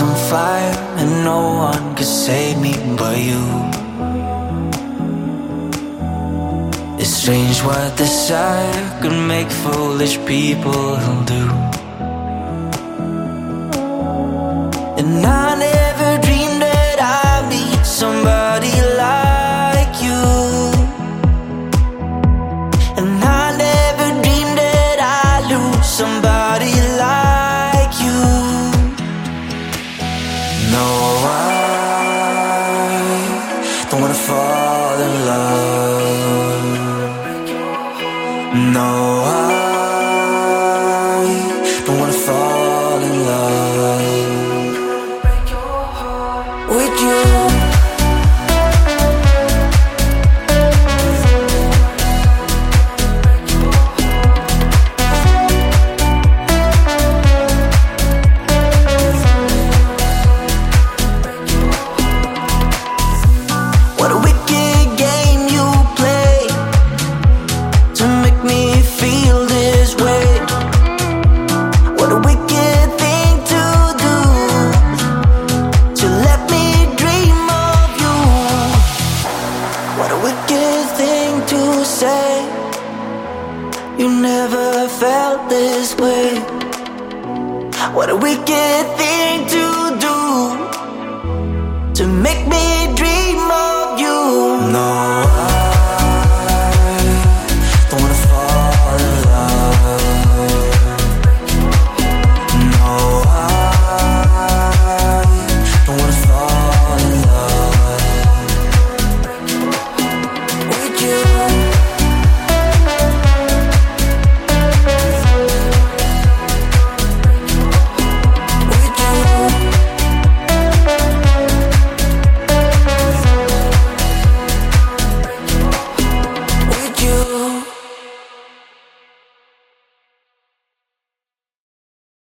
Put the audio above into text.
was on fire and no one could save me but you. It's strange what desire could make foolish people do. don't wanna fall say you never felt this way? What a wicked thing to do to make me dream of you. No.